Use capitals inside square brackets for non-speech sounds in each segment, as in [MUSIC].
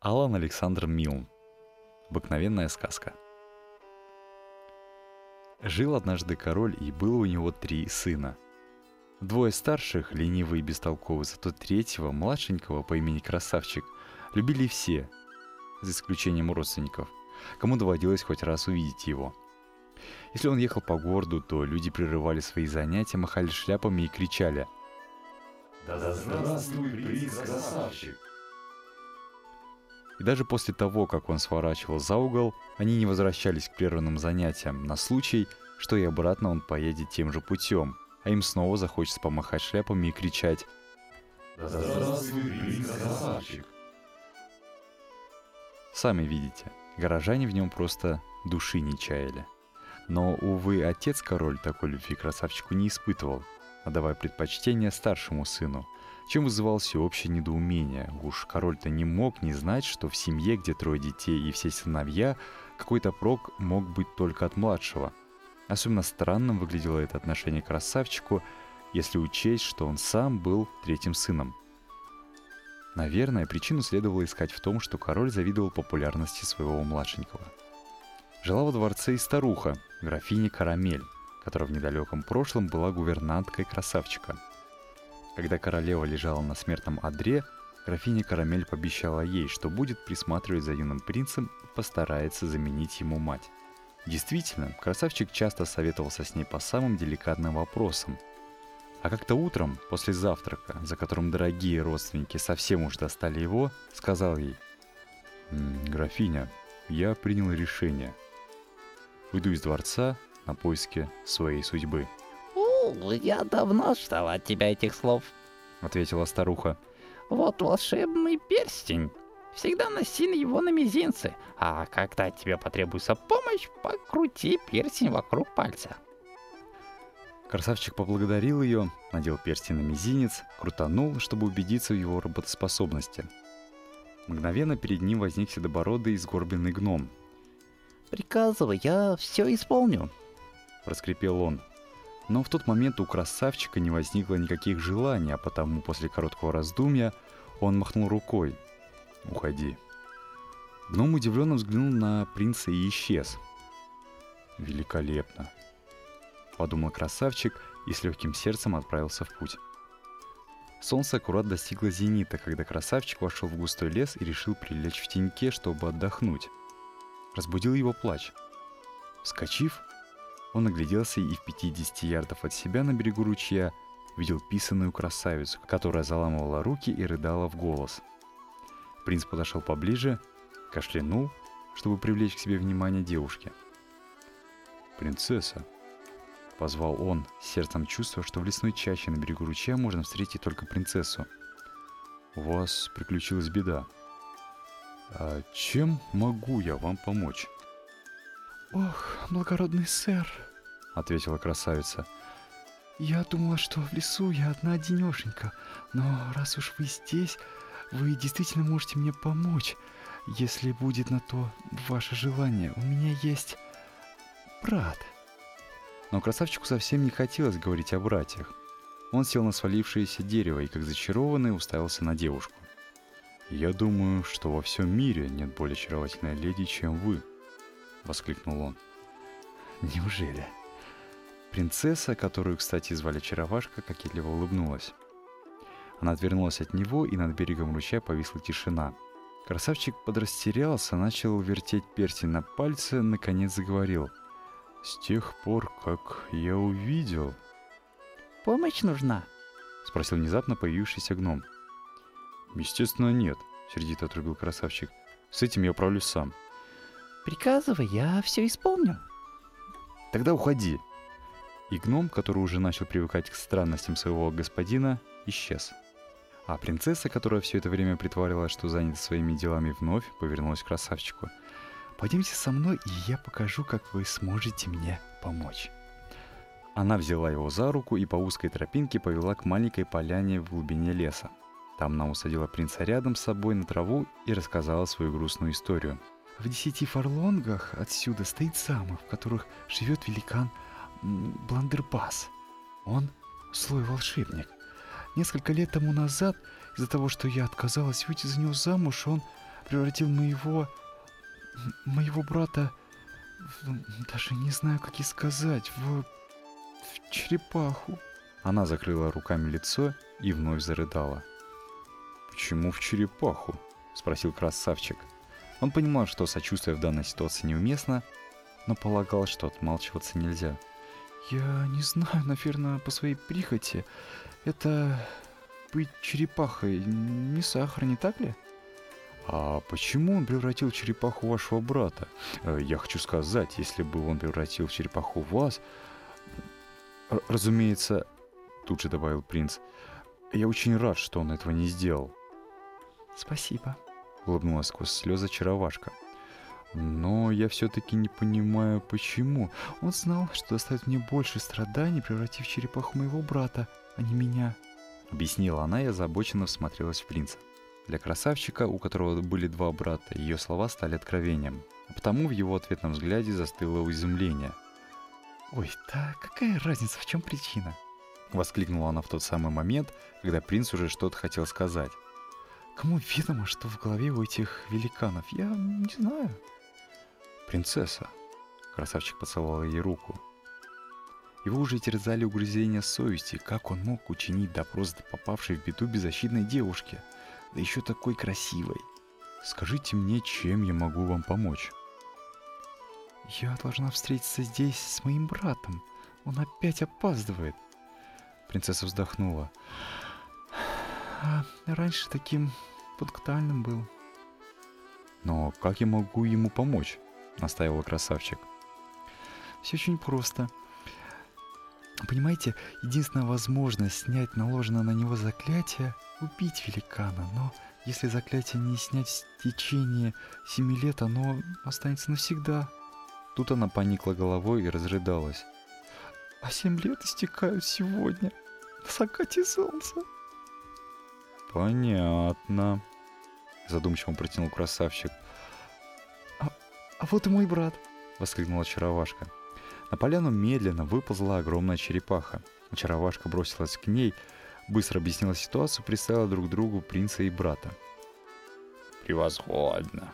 Алан Александр Милн. Обыкновенная сказка. Жил однажды король, и было у него три сына. Двое старших, ленивые и бестолковые, зато третьего, младшенького по имени Красавчик, любили все, за исключением родственников, кому доводилось хоть раз увидеть его. Если он ехал по городу, то люди прерывали свои занятия, махали шляпами и кричали «Да здравствуй, принц Красавчик!» И даже после того, как он сворачивал за угол, они не возвращались к прерванным занятиям на случай, что и обратно он поедет тем же путем, а им снова захочется помахать шляпами и кричать «Да здравствуй, принц Красавчик!» Сами видите, горожане в нем просто души не чаяли. Но, увы, отец-король такой любви красавчику не испытывал, отдавая предпочтение старшему сыну – чем вызывал всеобщее недоумение. Уж король-то не мог не знать, что в семье, где трое детей и все сыновья, какой-то прок мог быть только от младшего. Особенно странным выглядело это отношение к красавчику, если учесть, что он сам был третьим сыном. Наверное, причину следовало искать в том, что король завидовал популярности своего младшенького. Жила во дворце и старуха, графиня Карамель, которая в недалеком прошлом была гувернанткой красавчика – когда королева лежала на смертном одре, графиня Карамель пообещала ей, что будет присматривать за юным принцем и постарается заменить ему мать. Действительно, красавчик часто советовался с ней по самым деликатным вопросам. А как-то утром, после завтрака, за которым дорогие родственники совсем уж достали его, сказал ей, «Графиня, я принял решение. Уйду из дворца на поиски своей судьбы». «Я давно ждал от тебя этих слов», — ответила старуха. «Вот волшебный перстень. Всегда носи его на мизинце, а когда тебе потребуется помощь, покрути перстень вокруг пальца». Красавчик поблагодарил ее, надел перстень на мизинец, крутанул, чтобы убедиться в его работоспособности. Мгновенно перед ним возник седобородый и сгорбленный гном. «Приказывай, я все исполню», — проскрипел он. Но в тот момент у красавчика не возникло никаких желаний, а потому после короткого раздумья он махнул рукой. «Уходи». Гном удивленно взглянул на принца и исчез. «Великолепно», — подумал красавчик и с легким сердцем отправился в путь. Солнце аккурат достигло зенита, когда красавчик вошел в густой лес и решил прилечь в теньке, чтобы отдохнуть. Разбудил его плач. Вскочив, он огляделся и в 50 ярдов от себя на берегу ручья видел писаную красавицу, которая заламывала руки и рыдала в голос. Принц подошел поближе, кашлянул, чтобы привлечь к себе внимание девушки. «Принцесса!» — позвал он, сердцем чувствуя, что в лесной чаще на берегу ручья можно встретить только принцессу. «У вас приключилась беда. А чем могу я вам помочь?» «Ох, благородный сэр», — ответила красавица. «Я думала, что в лесу я одна одинешенька, но раз уж вы здесь, вы действительно можете мне помочь, если будет на то ваше желание. У меня есть брат». Но красавчику совсем не хотелось говорить о братьях. Он сел на свалившееся дерево и, как зачарованный, уставился на девушку. «Я думаю, что во всем мире нет более очаровательной леди, чем вы», — воскликнул он. «Неужели?» Принцесса, которую, кстати, звали Чаровашка, кокетливо улыбнулась. Она отвернулась от него, и над берегом ручья повисла тишина. Красавчик подрастерялся, начал вертеть перстень на пальце, наконец заговорил. «С тех пор, как я увидел...» «Помощь нужна?» — спросил внезапно появившийся гном. «Естественно, нет», — сердито отрубил красавчик. «С этим я управлюсь сам». Приказывай, я все исполню. Тогда уходи. И гном, который уже начал привыкать к странностям своего господина, исчез. А принцесса, которая все это время притворилась, что занята своими делами, вновь повернулась к красавчику. «Пойдемте со мной, и я покажу, как вы сможете мне помочь». Она взяла его за руку и по узкой тропинке повела к маленькой поляне в глубине леса. Там она усадила принца рядом с собой на траву и рассказала свою грустную историю – в десяти фарлонгах отсюда стоит замок, в которых живет великан Бландербас. Он слой волшебник. Несколько лет тому назад, из-за того, что я отказалась выйти за него замуж, он превратил моего... моего брата... в- даже не знаю, как и сказать, в... в черепаху. Она закрыла руками лицо и вновь зарыдала. «Почему в черепаху?» — спросил красавчик. Он понимал, что сочувствие в данной ситуации неуместно, но полагал, что отмалчиваться нельзя. Я не знаю, наверное, по своей прихоти. Это быть черепахой не сахар, не так ли? «А почему он превратил черепаху вашего брата? Э, Я хочу сказать, если бы он превратил в черепаху вас... Р- разумеется, тут же добавил принц, я очень рад, что он этого не сделал. Спасибо. Улыбнулась сквозь слезы чаровашка. Но я все-таки не понимаю, почему. Он знал, что доставит мне больше страданий, превратив черепаху моего брата, а не меня. Объяснила она и озабоченно всмотрелась в принца. Для красавчика, у которого были два брата, ее слова стали откровением. А потому в его ответном взгляде застыло изумление. Ой, да какая разница, в чем причина? Воскликнула она в тот самый момент, когда принц уже что-то хотел сказать. Кому ведомо, что в голове у этих великанов? Я не знаю. «Принцесса!» Красавчик поцеловал ей руку. Его уже терзали угрызения совести, как он мог учинить допрос попавшей в беду беззащитной девушке, да еще такой красивой. «Скажите мне, чем я могу вам помочь?» Я должна встретиться здесь с моим братом. Он опять опаздывает. Принцесса вздохнула. А раньше таким пунктуальным был. «Но как я могу ему помочь?» — настаивал красавчик. Все очень просто. Понимаете, единственная возможность снять наложенное на него заклятие — убить великана, но если заклятие не снять в течение семи лет, оно останется навсегда. Тут она поникла головой и разрыдалась. А семь лет истекают сегодня, на закате солнца. «Понятно», — задумчиво протянул красавчик. А вот и мой брат. — воскликнула очаровашка. На поляну медленно выползла огромная черепаха. Очаровашка бросилась к ней, быстро объяснила ситуацию, представила друг другу принца и брата. Превосходно.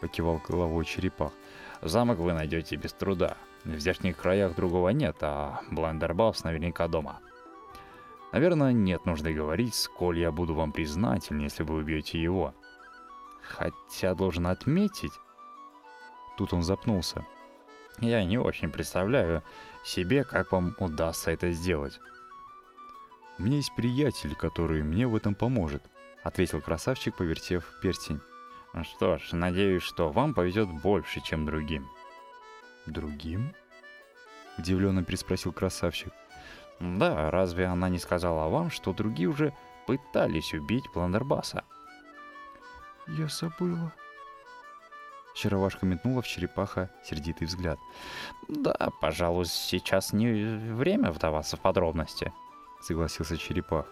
Покивал головой черепах. Замок вы найдете без труда. В здешних краях другого нет, а Бландербаус наверняка дома. Наверное, нет нужды говорить, сколь я буду вам признателен, если вы убьете его. Хотя должен отметить, Тут он запнулся. я не очень представляю себе, как вам удастся это сделать. «У меня есть приятель, который мне в этом поможет», — ответил красавчик, повертев перстень. Что ж, надеюсь, что вам повезет больше, чем другим. «Другим?» — удивленно переспросил красавчик. Да, разве она не сказала вам, что другие уже пытались убить Бландербаса? Я забыла. Чаровашка метнула в черепаха сердитый взгляд. Да, пожалуй, сейчас не время вдаваться в подробности. Согласился черепах.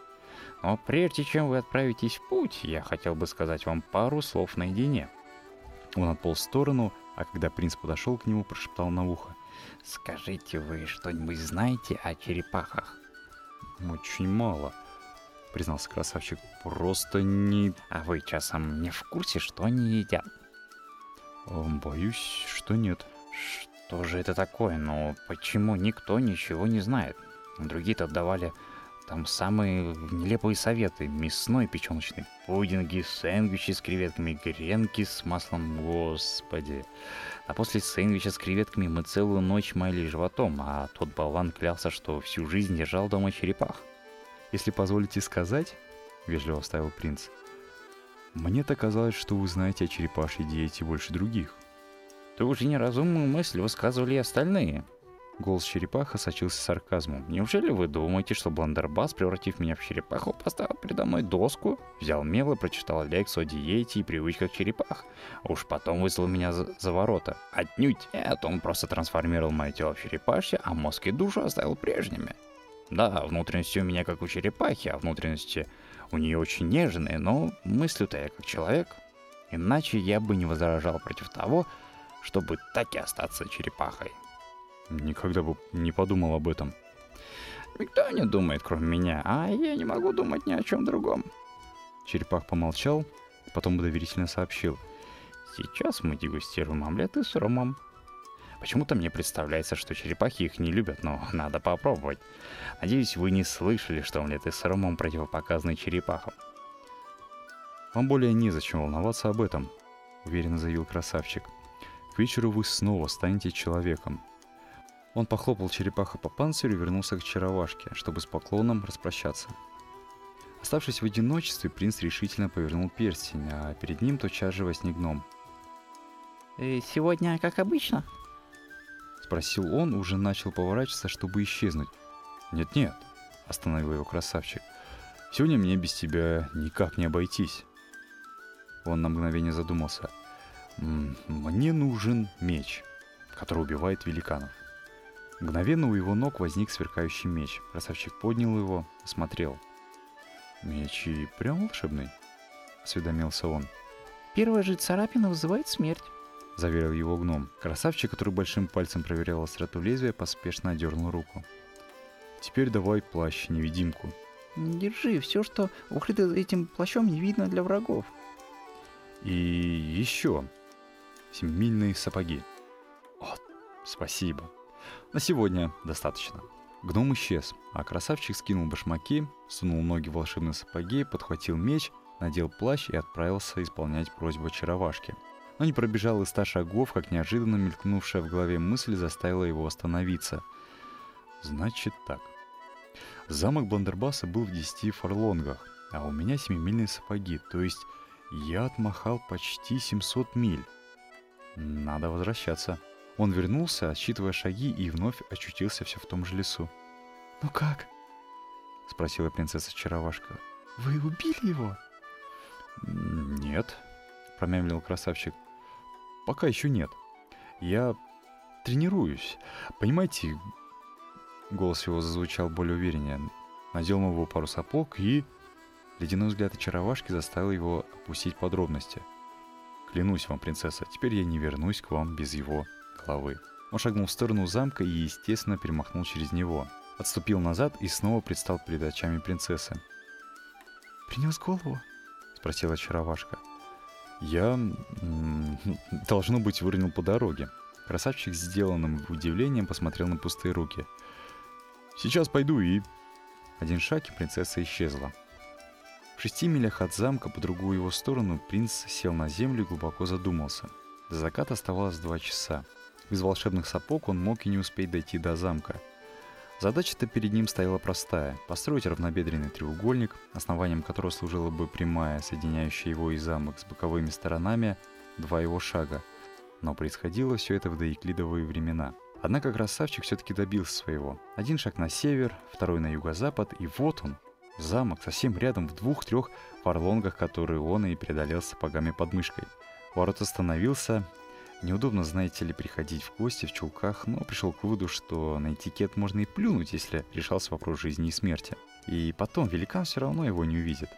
Но прежде чем вы отправитесь в путь, я хотел бы сказать вам пару слов наедине. Он отполз в сторону, а когда принц подошел к нему, прошептал на ухо. Скажите, вы что-нибудь знаете о черепахах? «Очень мало», — признался красавчик. «Просто не...» А вы часом не в курсе, что они едят? Боюсь, что нет. Что же это такое? Ну, почему никто ничего не знает? Другие-то давали там самые нелепые советы. Мясной печеночный пудинги, сэндвичи с креветками, гренки с маслом, господи. А после сэндвича с креветками мы целую ночь маяли животом, а тот болван клялся, что всю жизнь держал дома черепах. «Если позволите сказать», — вежливо вставил принц, «мне-то казалось, что вы знаете о черепашьей диете больше других». Ту же неразумную мысль высказывали и остальные. Голос черепаха сочился сарказмом. Неужели вы думаете, что Бландербас, превратив меня в черепаху, поставил передо мной доску, взял мел и прочитал лекцию о диете и привычках черепах, уж потом выслал меня за, за ворота? Отнюдь нет, он просто трансформировал мое тело в черепахе, а мозг и душу оставил прежними. Да, внутренности у меня как у черепахи, а внутренности у нее очень нежные, но мыслю-то я как человек. Иначе я бы не возражал против того, чтобы так и остаться черепахой. Никогда бы не подумал об этом. Никто не думает, кроме меня, а я не могу думать ни о чем другом. Черепах помолчал, Потом доверительно сообщил. Сейчас мы дегустируем омлеты с ромом. Почему-то мне представляется, что черепахи их не любят, но [LAUGHS] надо попробовать. Надеюсь, вы не слышали, что омлеты с ромом противопоказаны черепахам. Вам более незачем волноваться об этом, уверенно заявил красавчик. К вечеру вы снова станете человеком. Он похлопал черепаха по панцирю и вернулся к чаровашке, чтобы с поклоном распрощаться. Оставшись в одиночестве, принц решительно повернул перстень, а перед ним тотчас же возник гном. «Э, «Сегодня как обычно?» Спросил он, уже начал поворачиваться, чтобы исчезнуть. «Нет-нет», — остановил его красавчик. «Сегодня мне без тебя никак не обойтись». Он на мгновение задумался. «Мне нужен меч, который убивает великанов». Мгновенно у его ног возник сверкающий меч. Красавчик поднял его, осмотрел. «Меч и прям волшебный?» — осведомился он. «Первая же царапина вызывает смерть», — заверил его гном. Красавчик, который большим пальцем проверял остроту лезвия, поспешно отдернул руку. «Теперь давай плащ-невидимку». «Держи, все, что укрыто этим плащом, не видно для врагов». «И еще семимильные сапоги». «Вот, спасибо. На сегодня достаточно». Гном исчез, а красавчик скинул башмаки, сунул ноги в волшебные сапоги, подхватил меч, надел плащ и отправился исполнять просьбу очаровашки. Но не пробежал и ста шагов, как неожиданно мелькнувшая в голове мысль заставила его остановиться. Значит так. Замок Бландербаса был в десяти фарлонгах, а у меня семимильные сапоги, то есть я отмахал почти 700 миль. Надо возвращаться. Он вернулся, отсчитывая шаги, и вновь очутился все в том же лесу. «Ну как?» — спросила принцесса Чаровашка. «Вы убили его?» «Нет», — промямлил красавчик. «Пока еще нет. Я тренируюсь. Понимаете...» Голос его зазвучал более увереннее. Надел новую пару сапог и... Ледяной взгляд очаровашки заставил его опустить подробности. «Клянусь вам, принцесса, теперь я не вернусь к вам без его головы. Он шагнул в сторону замка и, естественно, перемахнул через него. Отступил назад и снова предстал перед очами принцессы. «Принес голову?» — спросила очаровашка. «Я, [LAUGHS] должно быть, выронил по дороге». Красавчик с сделанным удивлением посмотрел на пустые руки. «Сейчас пойду и...» Один шаг, и принцесса исчезла. В шести милях от замка по другую его сторону принц сел на землю и глубоко задумался. До заката оставалось два часа. Без волшебных сапог он мог и не успеть дойти до замка. Задача-то перед ним стояла простая – построить равнобедренный треугольник, основанием которого служила бы прямая, соединяющая его и замок с боковыми сторонами, два его шага. Но происходило все это в доеклидовые времена. Однако красавчик все-таки добился своего. Один шаг на север, второй на юго-запад, и вот он, замок, совсем рядом в двух-трех фарлонгах, которые он и преодолел сапогами под мышкой. Ворот остановился, Неудобно, знаете ли, приходить в гости в чулках, но пришел к выводу, что на этикет можно и плюнуть, если решался вопрос жизни и смерти. И потом великан все равно его не увидит.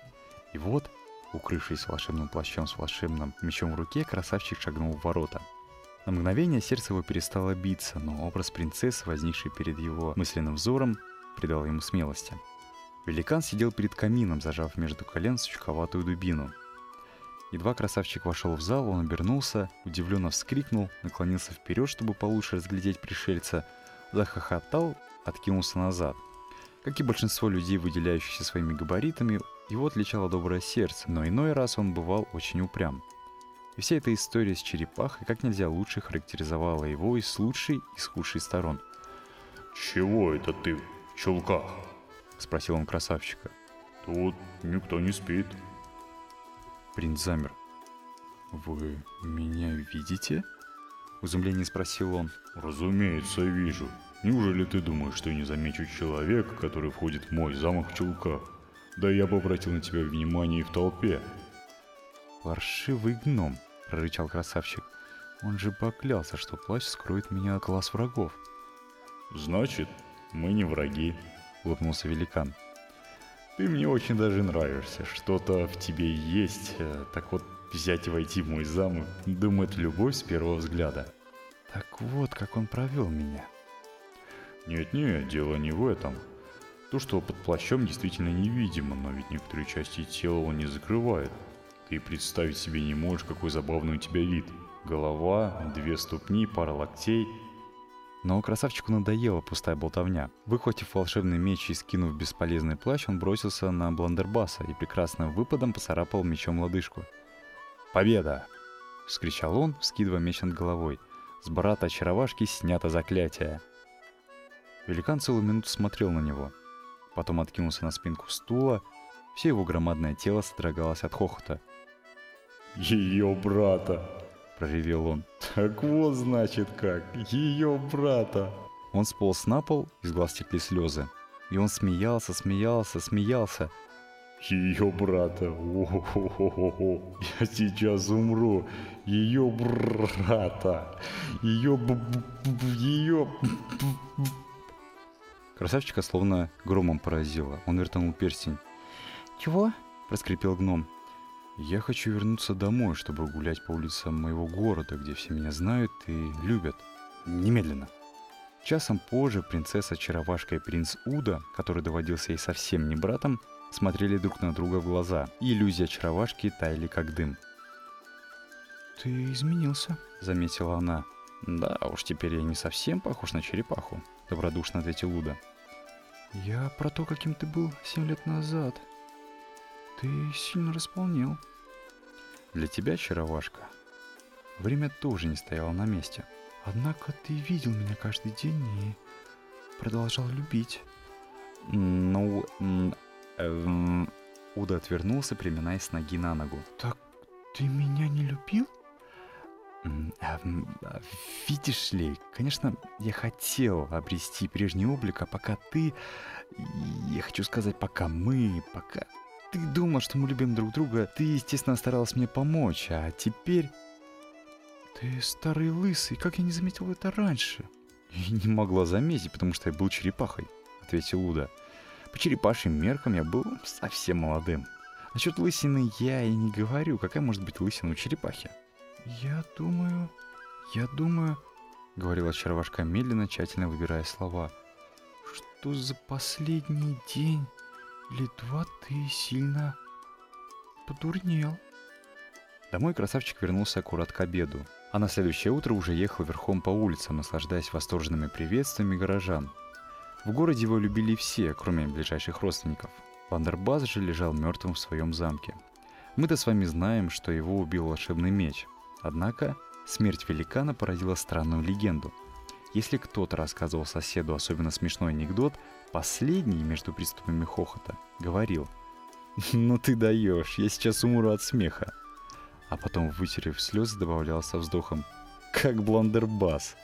И вот, укрывшись волшебным плащом с волшебным мечом в руке, красавчик шагнул в ворота. На мгновение сердце его перестало биться, но образ принцессы, возникший перед его мысленным взором, придал ему смелости. Великан сидел перед камином, зажав между колен сучковатую дубину – Едва красавчик вошел в зал, он обернулся, удивленно вскрикнул, наклонился вперед, чтобы получше разглядеть пришельца, захохотал, откинулся назад. Как и большинство людей, выделяющихся своими габаритами, его отличало доброе сердце, но иной раз он бывал очень упрям. И вся эта история с черепахой как нельзя лучше характеризовала его и с лучшей, и с худшей сторон. «Чего это ты в чулках?» — спросил он красавчика. «Тут никто не спит». Принц замер. «Вы меня видите?» В изумлении спросил он. «Разумеется, вижу. Неужели ты думаешь, что я не замечу человека, который входит в мой замок в чулках? Да я бы обратил на тебя внимание и в толпе». «Паршивый гном», — прорычал красавчик. «Он же поклялся, что плащ скроет меня от глаз врагов». «Значит, мы не враги», — улыбнулся великан. Ты мне очень даже нравишься, что-то в тебе есть. Э, так вот, взять и войти в мой замок, думаю, это любовь с первого взгляда. Так вот, как он провел меня. Нет-нет, дело не в этом. То, что под плащом действительно невидимо, но ведь некоторые части тела он не закрывает. Ты представить себе не можешь, какой забавный у тебя вид. Голова, две ступни, пара локтей. Но красавчику надоела пустая болтовня. Выхватив волшебный меч и скинув бесполезный плащ, он бросился на Бландербаса и прекрасным выпадом поцарапал мечом лодыжку. «Победа!» — вскричал он, вскидывая меч над головой. С брата очаровашки снято заклятие. Великан целую минуту смотрел на него. Потом откинулся на спинку стула. Все его громадное тело содрогалось от хохота. Ее брата, проревел он. Так вот значит как, ее брата. Он сполз на пол, из глаз текли слезы. И он смеялся, смеялся, смеялся. Ее брата, о-хо-хо-хо, я сейчас умру. Ее брата, ее, ее. Красавчика словно громом поразило. Он вертанул перстень. «Чего?» – проскрипел гном. «Я хочу вернуться домой, чтобы гулять по улицам моего города, где все меня знают и любят. Немедленно!» Часом позже принцесса Чаровашка и принц Уда, который доводился ей совсем не братом, смотрели друг на друга в глаза, и иллюзия Чаровашки таяли как дым. «Ты изменился», — заметила она. «Да уж, теперь я не совсем похож на черепаху», — добродушно ответил Уда. «Я про то, каким ты был семь лет назад. Ты сильно располнел». «Для тебя, чаровашка, время тоже не стояло на месте». «Однако ты видел меня каждый день и продолжал любить». «Ну, эм...» Уда отвернулся, приминаясь с ноги на ногу. «Так ты меня не любил?» Видишь ли, конечно, я хотел обрести прежний облик, а пока ты... Я хочу сказать, пока мы, пока ты думал, что мы любим друг друга, ты, естественно, старалась мне помочь, а теперь... Ты старый лысый, как я не заметил это раньше? Я не могла заметить, потому что я был черепахой, ответил Уда. По черепашьим меркам я был совсем молодым. Насчет лысины я и не говорю, какая может быть лысина у черепахи. «Я думаю... Я думаю...» — говорила Чарвашка медленно, тщательно выбирая слова. «Что за последний день или два ты сильно подурнел?» Домой красавчик вернулся аккурат к обеду, а на следующее утро уже ехал верхом по улицам, наслаждаясь восторженными приветствиями горожан. В городе его любили все, кроме ближайших родственников. Вандербас же лежал мертвым в своем замке. Мы-то с вами знаем, что его убил волшебный меч – Однако смерть великана породила странную легенду. Если кто-то рассказывал соседу особенно смешной анекдот, последний между приступами хохота говорил [LAUGHS] «Ну ты даешь, я сейчас умру от смеха». А потом, вытерев слезы, добавлял со вздохом «Как бландербас».